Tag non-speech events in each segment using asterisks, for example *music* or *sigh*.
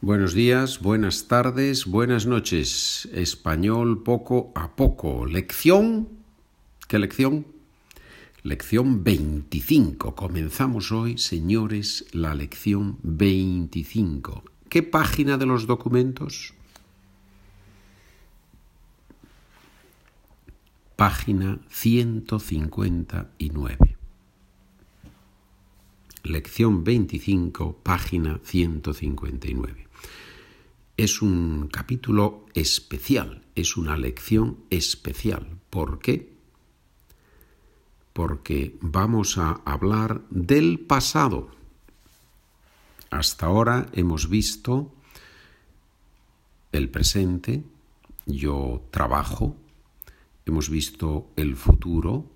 Buenos días, buenas tardes, buenas noches. Español poco a poco. Lección. ¿Qué lección? Lección 25. Comenzamos hoy, señores, la lección 25. ¿Qué página de los documentos? Página 159. Lección 25, página 159. Es un capítulo especial, es una lección especial. ¿Por qué? Porque vamos a hablar del pasado. Hasta ahora hemos visto el presente, yo trabajo, hemos visto el futuro,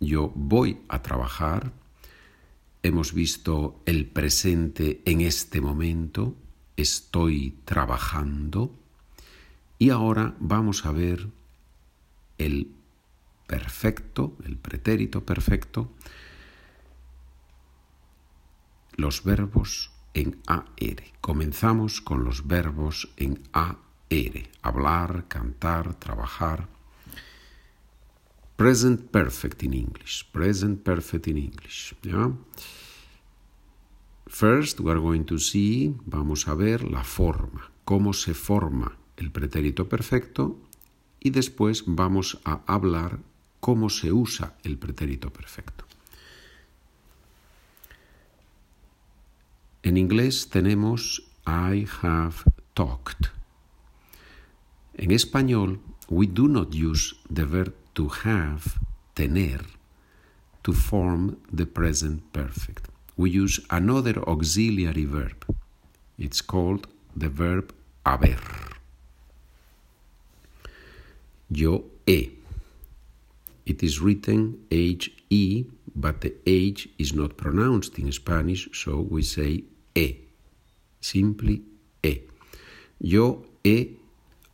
yo voy a trabajar, hemos visto el presente en este momento, estoy trabajando, y ahora vamos a ver el perfecto, el pretérito perfecto, los verbos en AR. Comenzamos con los verbos en AR. Hablar, cantar, trabajar. Present perfect in English. Present perfect in English. ¿ya? First, we are going to see, vamos a ver la forma, cómo se forma el pretérito perfecto y después vamos a hablar cómo se usa el pretérito perfecto. En inglés tenemos I have talked. En español, we do not use the verb to have, tener, to form the present perfect. We use another auxiliary verb. It's called the verb haber. Yo he. It is written H-E, but the H is not pronounced in Spanish, so we say E. Simply E. Yo he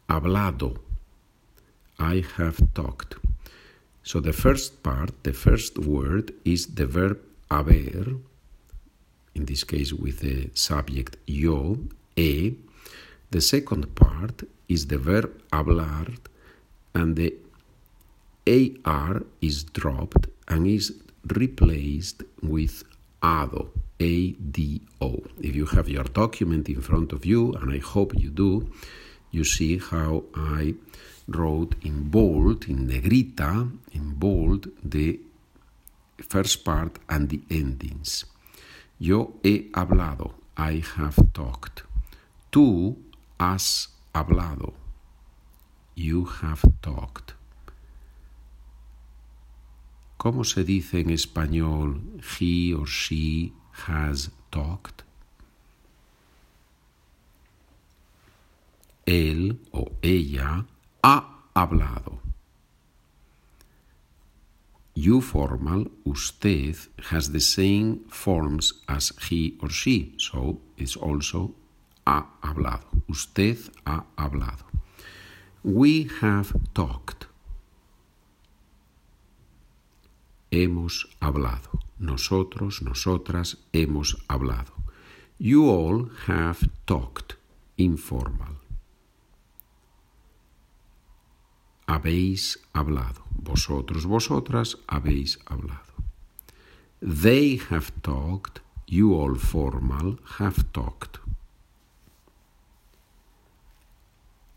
hablado. I have talked. So the first part, the first word is the verb haber, in this case with the subject yo, e. The second part is the verb hablar, and the AR is dropped and is replaced with ADO, A-D-O. If you have your document in front of you, and I hope you do, you see how I wrote in bold, in negrita, in bold, the first part and the endings. Yo he hablado, I have talked. Tú has hablado, you have talked. ¿Cómo se dice en español he or she has talked? Él o ella ha hablado. You formal, usted, has the same forms as he or she, so it's also ha hablado. Usted ha hablado. We have talked. Hemos hablado. Nosotros, nosotras hemos hablado. You all have talked. Informal. Habéis hablado. Vosotros, vosotras habéis hablado. They have talked. You all formal have talked.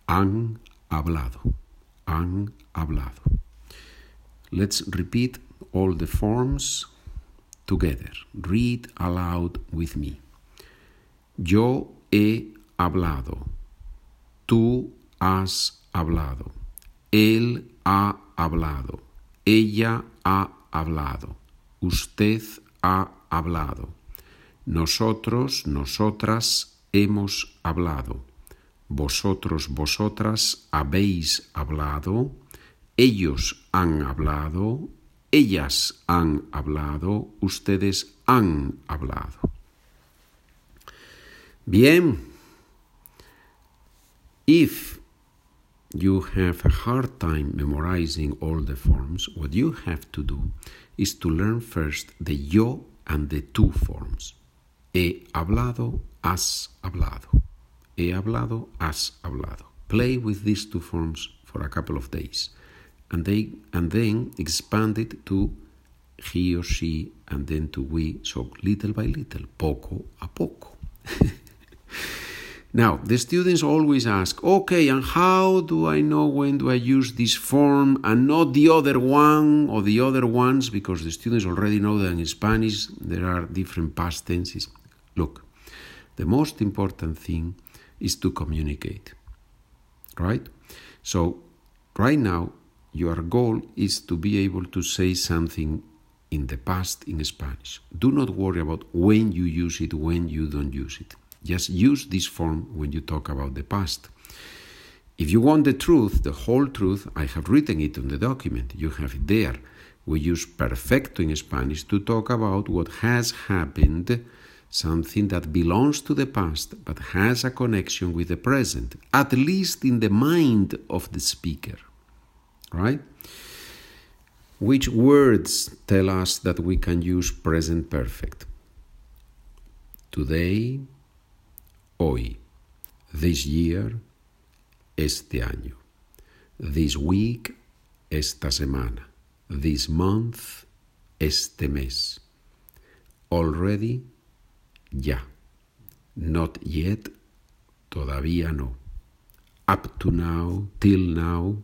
Han hablado. Han hablado. Let's repeat all the forms together. Read aloud with me. Yo he hablado. Tú has hablado. Él ha hablado. Ella ha hablado. Usted ha hablado. Nosotros, nosotras hemos hablado. Vosotros, vosotras habéis hablado. Ellos han hablado. Ellas han hablado. Ustedes han hablado. Bien. If you have a hard time memorizing all the forms, what you have to do is to learn first the yo and the tú forms. He hablado, has hablado. he hablado, has hablado. Play with these two forms for a couple of days. And, they, and then expand it to he or she and then to we. So little by little, poco a poco. *laughs* Now, the students always ask, okay, and how do I know when do I use this form and not the other one or the other ones? Because the students already know that in Spanish there are different past tenses. Look, the most important thing is to communicate, right? So, right now, your goal is to be able to say something in the past in Spanish. Do not worry about when you use it, when you don't use it. Just use this form when you talk about the past. If you want the truth, the whole truth, I have written it on the document. You have it there. We use perfecto in Spanish to talk about what has happened, something that belongs to the past but has a connection with the present, at least in the mind of the speaker. Right? Which words tell us that we can use present perfect? Today, hoy, this year, este año, this week, esta semana, this month, este mes, already, ya, not yet, todavía no, up to now, till now,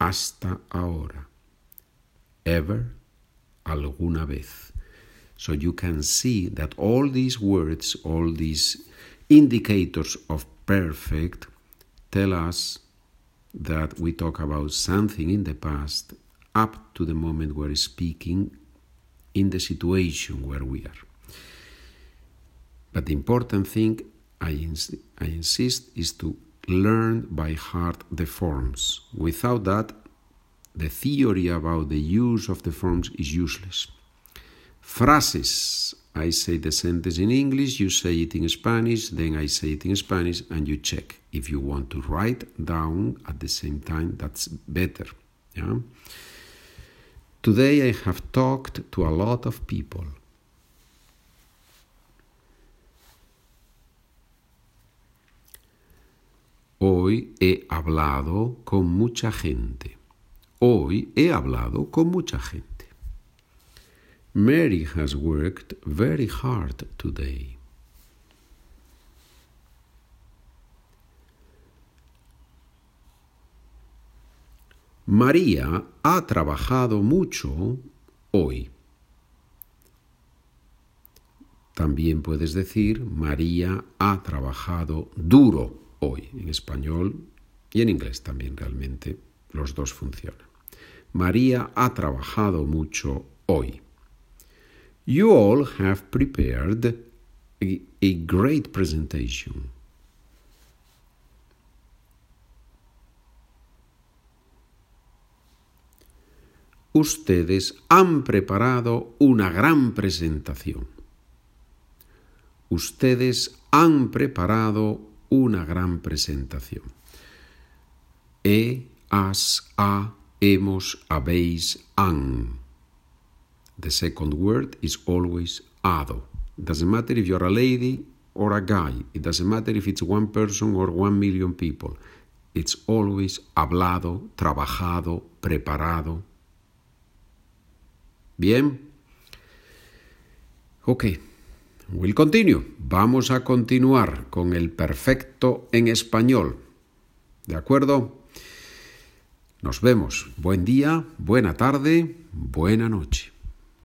hasta ahora, ever, alguna vez. So you can see that all these words, all these indicators of perfect tell us that we talk about something in the past up to the moment we're speaking in the situation where we are. But the important thing, I, ins I insist, is to learn by heart the forms. Without that, the theory about the use of the forms is useless. Phrases I say the sentence in English, you say it in Spanish, then I say it in Spanish, and you check. If you want to write down at the same time, that's better. Yeah? Today I have talked to a lot of people. Hoy he hablado con mucha gente. Hoy he hablado con mucha gente. Mary has worked very hard today. María ha trabajado mucho hoy. También puedes decir María ha trabajado duro hoy en español y en inglés también realmente los dos funcionan. María ha trabajado mucho hoy. You all have prepared a, a great presentation. Ustedes han preparado una gran presentación. Ustedes han preparado una gran presentación. He, has, ha, hemos, habéis, han. The second word is always ado. It doesn't matter if you're a lady or a guy. It doesn't matter if it's one person or one million people. It's always hablado, trabajado, preparado. Bien. Ok. We'll continue. Vamos a continuar con el perfecto en español. ¿De acuerdo? Nos vemos. Buen día, buena tarde, buena noche.